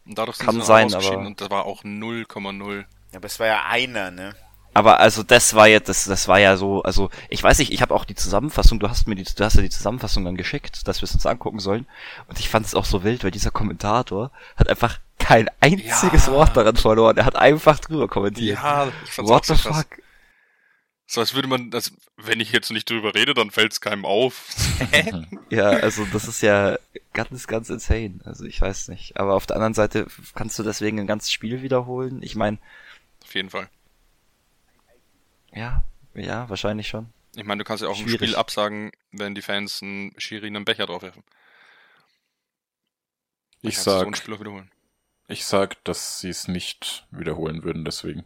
Und dadurch kann sein, aber und da war auch 0,0. Ja, aber es war ja einer, ne? Aber also das war ja das das war ja so also ich weiß nicht ich habe auch die Zusammenfassung du hast mir die du hast ja die Zusammenfassung dann geschickt dass wir es uns angucken sollen und ich fand es auch so wild weil dieser Kommentator hat einfach kein einziges ja. Wort daran verloren er hat einfach drüber kommentiert ja ich fand's What auch so the fuck so als würde man, das, wenn ich jetzt nicht drüber rede, dann fällt es keinem auf. ja, also das ist ja ganz, ganz insane. Also ich weiß nicht. Aber auf der anderen Seite kannst du deswegen ein ganzes Spiel wiederholen. Ich meine. Auf jeden Fall. Ja, ja, wahrscheinlich schon. Ich meine, du kannst ja auch Schwierig. ein Spiel absagen, wenn die Fans einen Schiri einen Becher draufwerfen. Ich sag, so ich sag, dass sie es nicht wiederholen würden, deswegen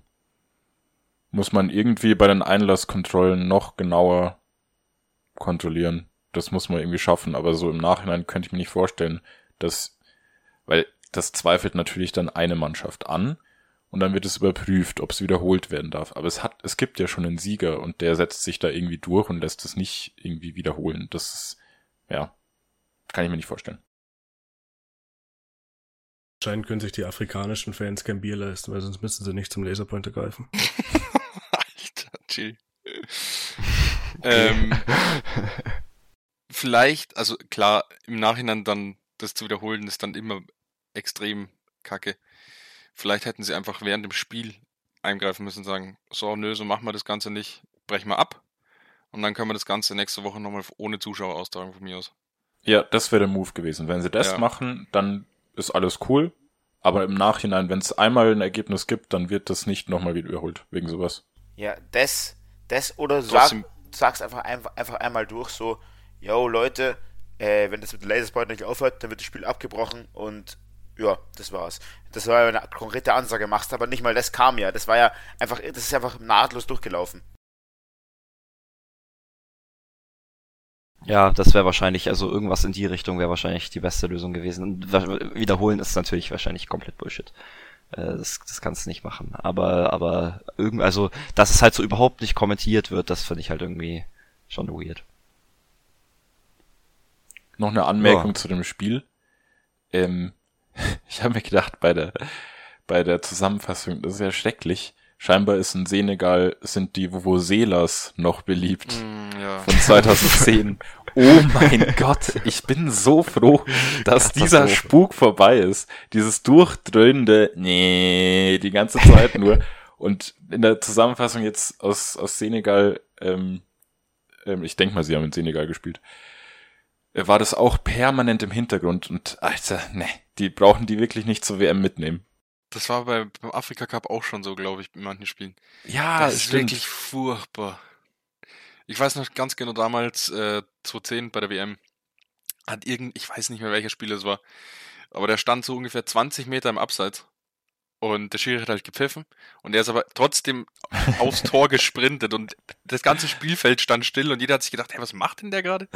muss man irgendwie bei den Einlasskontrollen noch genauer kontrollieren. Das muss man irgendwie schaffen, aber so im Nachhinein könnte ich mir nicht vorstellen, dass, weil das zweifelt natürlich dann eine Mannschaft an und dann wird es überprüft, ob es wiederholt werden darf. Aber es hat, es gibt ja schon einen Sieger und der setzt sich da irgendwie durch und lässt es nicht irgendwie wiederholen. Das ist, ja, kann ich mir nicht vorstellen. Anscheinend können sich die afrikanischen Fans kein Bier leisten, weil sonst müssen sie nicht zum Laserpointer greifen. Alter, chill. ähm, vielleicht, also klar, im Nachhinein dann das zu wiederholen, ist dann immer extrem kacke. Vielleicht hätten sie einfach während dem Spiel eingreifen müssen und sagen, so, nö, so machen wir das Ganze nicht, brechen wir ab. Und dann können wir das Ganze nächste Woche nochmal ohne Zuschauer austragen von mir aus. Ja, das wäre der Move gewesen. Wenn sie das ja. machen, dann ist alles cool. Aber im Nachhinein, wenn es einmal ein Ergebnis gibt, dann wird das nicht nochmal wieder überholt, wegen sowas. Ja, das, das oder sag, sag's einfach, einfach, einfach einmal durch, so, yo Leute, äh, wenn das mit dem Laserpoint nicht aufhört, dann wird das Spiel abgebrochen und ja, das war's. Das war ja eine konkrete Ansage, machst aber nicht mal das kam ja. Das war ja einfach, das ist einfach nahtlos durchgelaufen. Ja, das wäre wahrscheinlich, also irgendwas in die Richtung wäre wahrscheinlich die beste Lösung gewesen. Und wiederholen ist natürlich wahrscheinlich komplett Bullshit. Äh, das, das kannst du nicht machen. Aber, aber irgendwie, also, dass es halt so überhaupt nicht kommentiert wird, das finde ich halt irgendwie schon weird. Noch eine Anmerkung ja. zu dem Spiel. Ähm, ich habe mir gedacht, bei der, bei der Zusammenfassung, das ist ja schrecklich. Scheinbar ist in Senegal, sind die Vuvuzelas noch beliebt. Mm, ja. Von 2010. oh mein Gott, ich bin so froh, dass dieser Spuk vorbei ist. Dieses durchdröhnende, nee, die ganze Zeit nur. Und in der Zusammenfassung jetzt aus, aus Senegal, ähm, ähm, ich denke mal, sie haben in Senegal gespielt, war das auch permanent im Hintergrund und Alter, ne, die brauchen die wirklich nicht zur WM mitnehmen. Das war bei, beim Afrika Cup auch schon so, glaube ich, in manchen Spielen. Ja, das ist stimmt. wirklich furchtbar. Ich weiß noch ganz genau damals, äh, 2010 bei der WM, hat irgend, ich weiß nicht mehr welcher Spieler es war, aber der stand so ungefähr 20 Meter im Abseits. Und der Schiri hat halt gepfiffen und er ist aber trotzdem aufs Tor gesprintet und das ganze Spielfeld stand still und jeder hat sich gedacht, hey, was macht denn der gerade?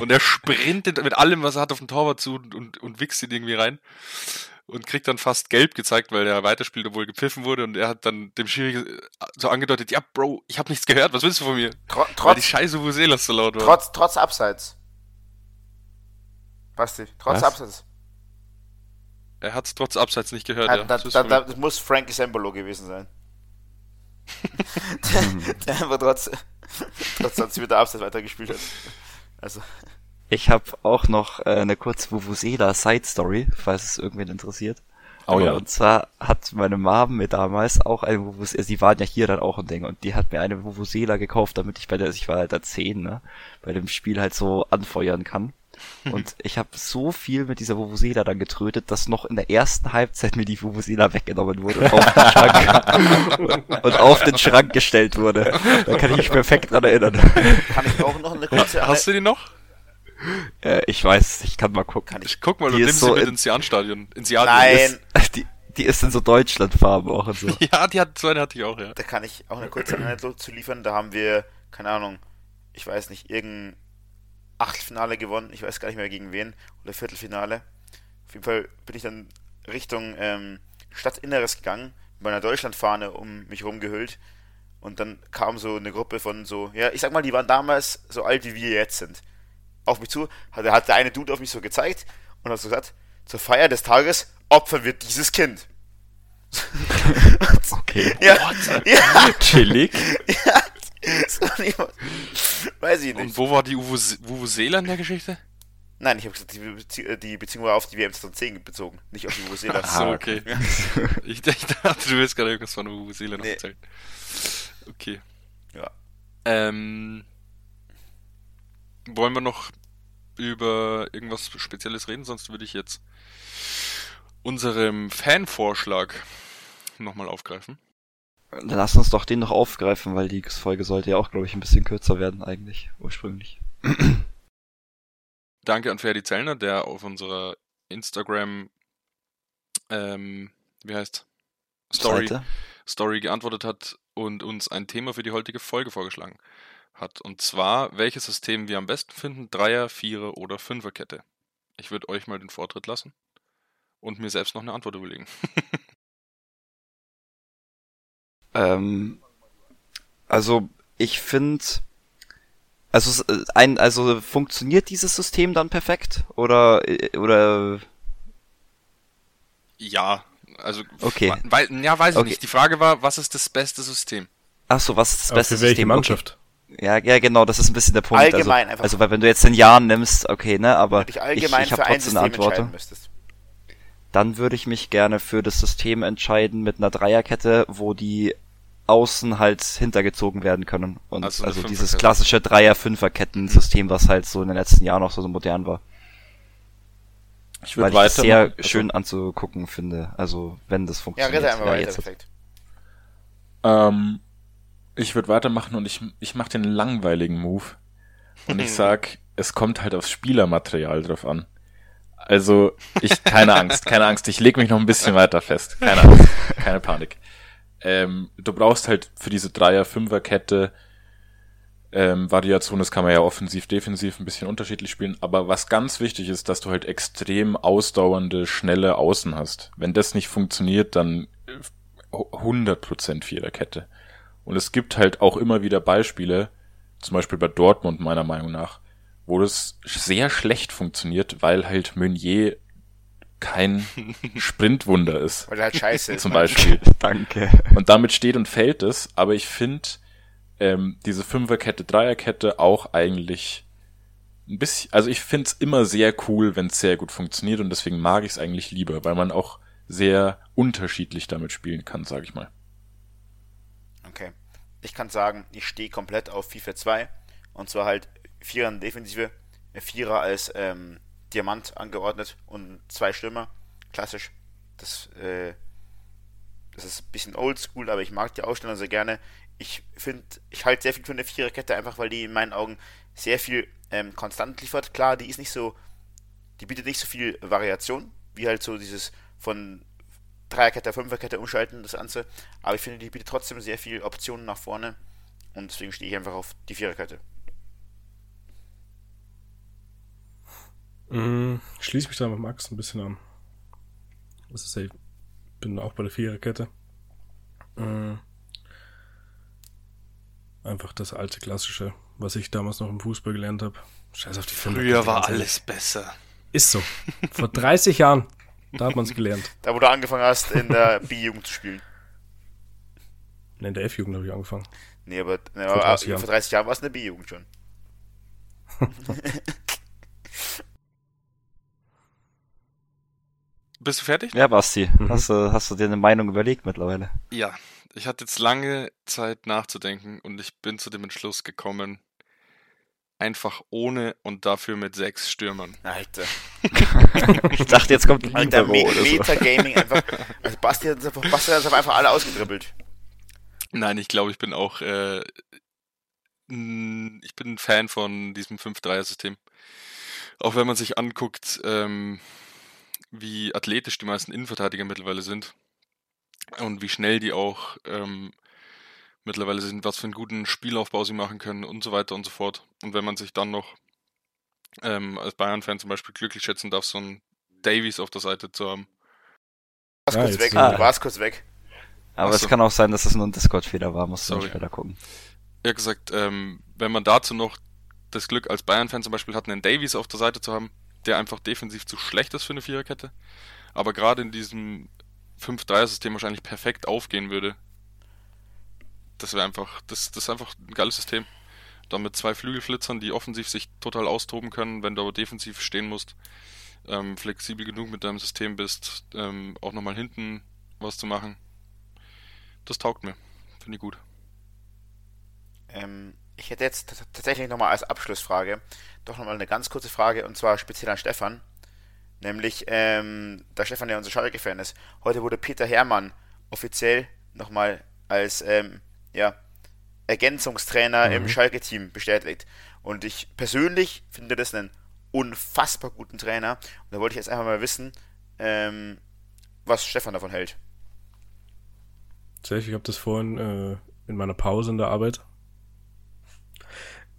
Und er sprintet mit allem, was er hat, auf den Torwart zu und, und, und wichst ihn irgendwie rein und kriegt dann fast gelb gezeigt, weil der weiterspielt, obwohl gepfiffen wurde und er hat dann dem Schiri so angedeutet, ja, Bro, ich habe nichts gehört, was willst du von mir? Tro trotz, weil die Scheiße Vuselas so laut war. Trotz, trotz Abseits. Basti, trotz was? Abseits. Er hat es trotz Abseits nicht gehört, ja. Da, da, da, das muss Frankie Sembolo gewesen sein. der, der einfach trotz, trotz 20 Meter Abseits weitergespielt hat. Also. Ich habe auch noch äh, eine kurze Vuvuzela Side Story, falls es irgendwen interessiert. Oh ja. Und zwar hat meine Mom mir damals auch eine Vuvuzela, sie waren ja hier dann auch ein Ding, und die hat mir eine Vuvuzela gekauft, damit ich bei der, ich war halt da 10, ne, bei dem Spiel halt so anfeuern kann. Und ich habe so viel mit dieser Vuvuzela dann getrötet, dass noch in der ersten Halbzeit mir die Vuvuzela weggenommen wurde und auf den Schrank, und auf den Schrank gestellt wurde. Da kann ich mich perfekt dran erinnern. Kann ich auch noch eine kurze... Hast du die noch? Äh, ich weiß, ich kann mal gucken. Kann ich, guck mal, du nimmst so sie mit ins Jan-Stadion. Ins Jan Nein. Ist, die, die ist in so Deutschlandfarben auch und so. ja, die hat, so eine hatte ich auch, ja. Da kann ich auch eine kurze Anekdote zu liefern. Da haben wir, keine Ahnung, ich weiß nicht, irgendein Achtelfinale gewonnen. Ich weiß gar nicht mehr gegen wen. Oder Viertelfinale. Auf jeden Fall bin ich dann Richtung ähm, Stadtinneres gegangen, mit meiner Deutschlandfahne um mich rumgehüllt. Und dann kam so eine Gruppe von so, ja, ich sag mal, die waren damals so alt, wie wir jetzt sind. Auf mich zu, hat, hat der eine Dude auf mich so gezeigt und hat so gesagt, zur Feier des Tages opfern wir dieses Kind. okay. Ja, ja, Chillig. ja, so. Weiß ich nicht. Und wo war die Vuvuzela in der Geschichte? Nein, ich habe gesagt, die, Bezie die Beziehung war auf die WM 2010 bezogen, nicht auf die Vuvuzela. Ach so, okay. ich, ich, dachte, du willst gerade irgendwas von Vuvuzela noch nee. erzählen. Okay. Ja. Ähm, wollen wir noch über irgendwas Spezielles reden? Sonst würde ich jetzt unserem Fanvorschlag nochmal aufgreifen. Lass uns doch den noch aufgreifen, weil die Folge sollte ja auch, glaube ich, ein bisschen kürzer werden eigentlich, ursprünglich. Danke an Ferdi Zellner, der auf unserer Instagram, ähm, wie heißt, Story, Story geantwortet hat und uns ein Thema für die heutige Folge vorgeschlagen hat. Und zwar, welches System wir am besten finden, Dreier, Vierer oder Fünferkette. Ich würde euch mal den Vortritt lassen und mir selbst noch eine Antwort überlegen. ähm, also, ich finde, also äh, ein, also funktioniert dieses System dann perfekt oder äh, oder? Ja, also okay. Weil, ja, weiß ich okay. nicht. Die Frage war, was ist das beste System? Ach so, was ist das beste für welche System? Mannschaft? Okay. Ja, ja, genau, das ist ein bisschen der Punkt. Allgemein also, einfach. Also, weil wenn du jetzt den Jahren nimmst, okay, ne, aber ich, ich, ich habe trotzdem eine Antwort. Dann würde ich mich gerne für das System entscheiden mit einer Dreierkette, wo die Außen halt hintergezogen werden können. Und also, also dieses klassische Dreier-Fünfer-Ketten-System, was halt so in den letzten Jahren noch so modern war. Ich würde weiter. Ich sehr also, schön anzugucken finde. Also, wenn das funktioniert. Ja, einmal ja, weiter, perfekt. Ähm, ich würde weitermachen und ich, ich mache den langweiligen Move. Und ich sag, es kommt halt aufs Spielermaterial drauf an. Also, ich, keine Angst, keine Angst. Ich leg mich noch ein bisschen weiter fest. Keine Angst, keine Panik ähm, du brauchst halt für diese Dreier-Fünfer-Kette ähm, Variation, das kann man ja offensiv, defensiv ein bisschen unterschiedlich spielen, aber was ganz wichtig ist, dass du halt extrem ausdauernde, schnelle Außen hast. Wenn das nicht funktioniert, dann 100% Viererkette. Und es gibt halt auch immer wieder Beispiele, zum Beispiel bei Dortmund meiner Meinung nach, wo das sehr schlecht funktioniert, weil halt Meunier kein Sprintwunder ist. Weil er halt scheiße ist. Zum Beispiel. Danke. Und damit steht und fällt es, aber ich finde ähm, diese Fünferkette, Dreierkette auch eigentlich ein bisschen, also ich finde es immer sehr cool, wenn es sehr gut funktioniert und deswegen mag ich es eigentlich lieber, weil man auch sehr unterschiedlich damit spielen kann, sage ich mal. Okay. Ich kann sagen, ich stehe komplett auf FIFA 2 und zwar halt Vierer in Defensive, Vierer als ähm, Diamant angeordnet und zwei Stürmer. Klassisch. Das, äh, das ist ein bisschen oldschool, aber ich mag die Ausstellung sehr gerne. Ich finde, ich halte sehr viel von der Viererkette, einfach weil die in meinen Augen sehr viel ähm, konstant liefert. Klar, die ist nicht so, die bietet nicht so viel Variation, wie halt so dieses von Dreierkette, Fünferkette umschalten, das Ganze. Aber ich finde, die bietet trotzdem sehr viel Optionen nach vorne. Und deswegen stehe ich einfach auf die Viererkette. Mhm, schließe mich da mit Max ein bisschen an. Das ist ja, ich bin auch bei der Viererkette. Mhm. Einfach das alte klassische, was ich damals noch im Fußball gelernt habe. Scheiß auf die Früher war alles besser. Ist so. Vor 30 Jahren, da hat man es gelernt. Da, wo du angefangen hast, in der B-Jugend zu spielen. in der F-Jugend habe ich angefangen. Nee, aber, ne, vor, 30 aber vor 30 Jahren war es in der B-Jugend schon. Bist du fertig? Ja, Basti. Mhm. Hast, du, hast du dir eine Meinung überlegt mittlerweile? Ja, ich hatte jetzt lange Zeit nachzudenken und ich bin zu dem Entschluss gekommen, einfach ohne und dafür mit sechs Stürmern. Alter. ich dachte, jetzt kommt ein Alter, Me oder so. Metagaming einfach. Also Basti hat, einfach, Basti hat einfach alle ausgedribbelt. Nein, ich glaube, ich bin auch äh, ich bin ein Fan von diesem 5-3er-System. Auch wenn man sich anguckt, ähm, wie athletisch die meisten Innenverteidiger mittlerweile sind und wie schnell die auch ähm, mittlerweile sind, was für einen guten Spielaufbau sie machen können und so weiter und so fort. Und wenn man sich dann noch ähm, als Bayern-Fan zum Beispiel glücklich schätzen darf, so einen Davies auf der Seite zu haben. Du warst ja, kurz weg, ah. du warst kurz weg. Aber Achso. es kann auch sein, dass es nur ein Discord-Fehler war, musst du später gucken. Ja gesagt, ähm, wenn man dazu noch das Glück als Bayern-Fan zum Beispiel hat, einen Davies auf der Seite zu haben, der einfach defensiv zu schlecht ist für eine Viererkette, aber gerade in diesem 5-3er-System wahrscheinlich perfekt aufgehen würde. Das wäre einfach, das, das ist einfach ein geiles System. Dann mit zwei Flügelflitzern, die offensiv sich total austoben können, wenn du aber defensiv stehen musst, ähm, flexibel genug mit deinem System bist, ähm, auch nochmal hinten was zu machen. Das taugt mir. Finde ich gut. Ähm, ich hätte jetzt tatsächlich nochmal als Abschlussfrage doch nochmal eine ganz kurze Frage und zwar speziell an Stefan. Nämlich, ähm, da Stefan ja unser Schalke-Fan ist. Heute wurde Peter Hermann offiziell nochmal als ähm, ja, Ergänzungstrainer mhm. im Schalke-Team bestätigt. Und ich persönlich finde das einen unfassbar guten Trainer. Und da wollte ich jetzt einfach mal wissen, ähm, was Stefan davon hält. Ich habe das vorhin äh, in meiner Pause in der Arbeit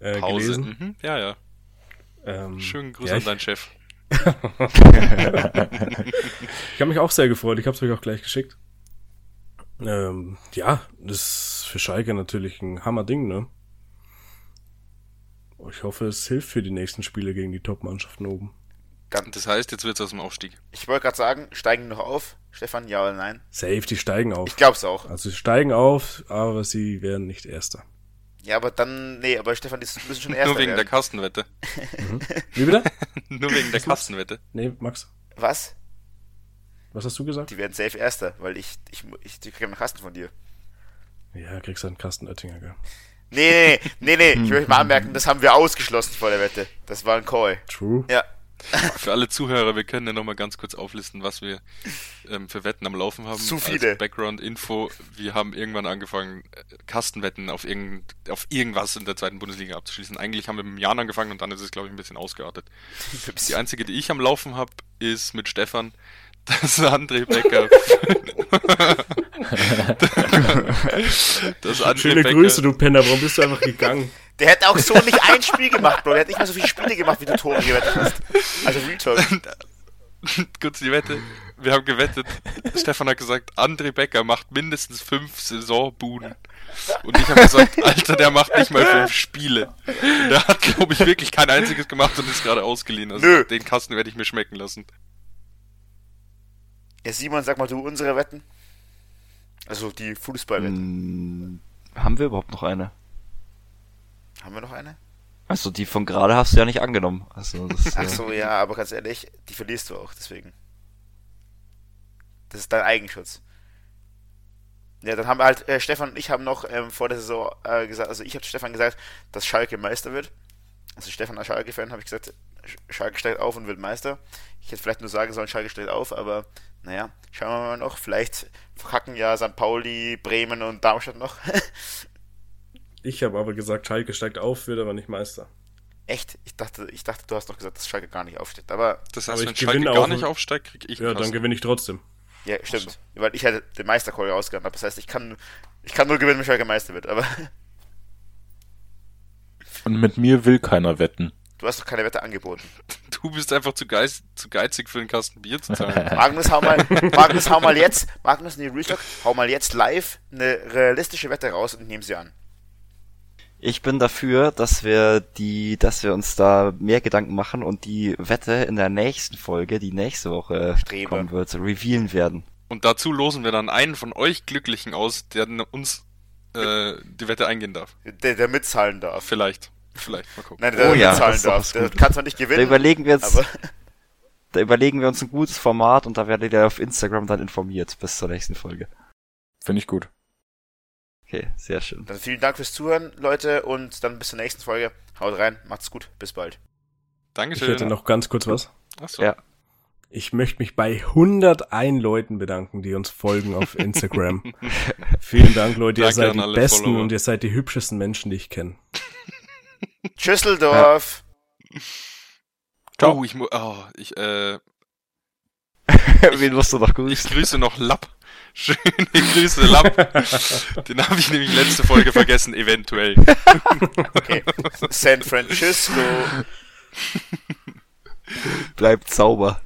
äh, Pause. gelesen. Mhm. Ja, ja. Ähm, Schönen Gruß ja, an deinen Chef. ich habe mich auch sehr gefreut. Ich habe es euch auch gleich geschickt. Ähm, ja, das ist für Schalke natürlich ein Hammerding, ne? Ich hoffe, es hilft für die nächsten Spiele gegen die Top-Mannschaften oben. Das heißt, jetzt wird es aus dem Aufstieg. Ich wollte gerade sagen, steigen die noch auf? Stefan, ja oder nein? Safe, die steigen auf. Ich glaub's auch. Also sie steigen auf, aber sie werden nicht Erster. Ja, aber dann, nee, aber Stefan, die müssen schon Erster Nur wegen werden. der Kastenwette. mhm. Wie bitte? Nur wegen der Kastenwette. Nee, Max. Was? Was hast du gesagt? Die werden safe Erster, weil ich, ich, ich, ich kriege einen Kasten von dir. Ja, kriegst du einen Kasten Oettinger, gell? Nee, nee, nee, nee, ich möchte mal anmerken, das haben wir ausgeschlossen vor der Wette. Das war ein Call. True. Ja. Für alle Zuhörer, wir können ja nochmal ganz kurz auflisten, was wir ähm, für Wetten am Laufen haben. Zu viele. Als Background-Info, wir haben irgendwann angefangen, äh, Kastenwetten auf, irgend, auf irgendwas in der zweiten Bundesliga abzuschließen. Eigentlich haben wir mit dem Jahren angefangen und dann ist es, glaube ich, ein bisschen ausgeartet. Die einzige, die ich am Laufen habe, ist mit Stefan, dass André Becker. das André Schöne Becker, Grüße, du Penner, warum bist du einfach gegangen? Der hätte auch so nicht ein Spiel gemacht, Bro. Der hat nicht mal so viele Spiele gemacht, wie du Tore gewettet hast. Also Real Kurz die Wette. Wir haben gewettet. Stefan hat gesagt, André Becker macht mindestens fünf Saisonbuden. Und ich habe gesagt, Alter, der macht nicht mal fünf Spiele. Und der hat, glaube ich, wirklich kein einziges gemacht und ist gerade ausgeliehen. Also Nö. den Kasten werde ich mir schmecken lassen. Ja, Simon, sag mal du unsere Wetten. Also die Fußballwetten. Hm, haben wir überhaupt noch eine? Haben wir noch eine? Achso, die von gerade hast du ja nicht angenommen. Also, das, Ach so, ja, aber ganz ehrlich, die verlierst du auch, deswegen. Das ist dein Eigenschutz. Ja, dann haben wir halt, äh, Stefan und ich haben noch ähm, vor der Saison äh, gesagt, also ich habe Stefan gesagt, dass Schalke Meister wird. Also Stefan als Schalke-Fan habe ich gesagt, Schalke steigt auf und wird Meister. Ich hätte vielleicht nur sagen sollen, Schalke steigt auf, aber naja, schauen wir mal noch. Vielleicht verkacken ja St. Pauli, Bremen und Darmstadt noch. Ich habe aber gesagt, Schalke steigt auf, wird aber nicht Meister. Echt? Ich dachte, ich dachte, du hast doch gesagt, dass Schalke gar nicht aufsteht. Aber das heißt, aber wenn Schalke gar nicht aufsteigt, krieg ich Ja, dann gewinne ich trotzdem. Ja, stimmt. So. Weil ich hätte den Meistercall rausgehauen Das heißt, ich kann, ich kann nur gewinnen, wenn Schalke Meister wird. Aber Und mit mir will keiner wetten. Du hast doch keine Wette angeboten. Du bist einfach zu, geiz, zu geizig für einen Kasten Bier zu zahlen. Magnus, hau mal, Magnus, hau mal jetzt, Magnus, nee, Restock, hau mal jetzt live eine realistische Wette raus und nehm sie an. Ich bin dafür, dass wir die, dass wir uns da mehr Gedanken machen und die Wette in der nächsten Folge, die nächste Woche Strebe. kommen wird, revealen werden. Und dazu losen wir dann einen von euch Glücklichen aus, der uns äh, die Wette eingehen darf. Der, der mitzahlen darf. Vielleicht. Vielleicht, mal gucken. Nein, der oh, ja, mitzahlen darf. Der kann zwar nicht gewinnen. Da überlegen wir jetzt, da überlegen wir uns ein gutes Format und da werdet ihr auf Instagram dann informiert bis zur nächsten Folge. Finde ich gut. Okay, sehr schön. Dann vielen Dank fürs Zuhören, Leute, und dann bis zur nächsten Folge. Haut rein, macht's gut, bis bald. Dankeschön. Ich hätte noch ganz kurz was. Achso. Ja. Ich möchte mich bei 101 Leuten bedanken, die uns folgen auf Instagram. Vielen Dank, Leute. Danke ihr seid die besten Follower. und ihr seid die hübschesten Menschen, die ich kenne. Schüsseldorf. Ja. Ciao. Oh, ich, oh, ich, äh, Wen musst du noch grüßen? Ich grüße noch Lapp. Schöne Grüße, Lapp. Den habe ich nämlich letzte Folge vergessen, eventuell. Okay. San Francisco. Bleibt sauber.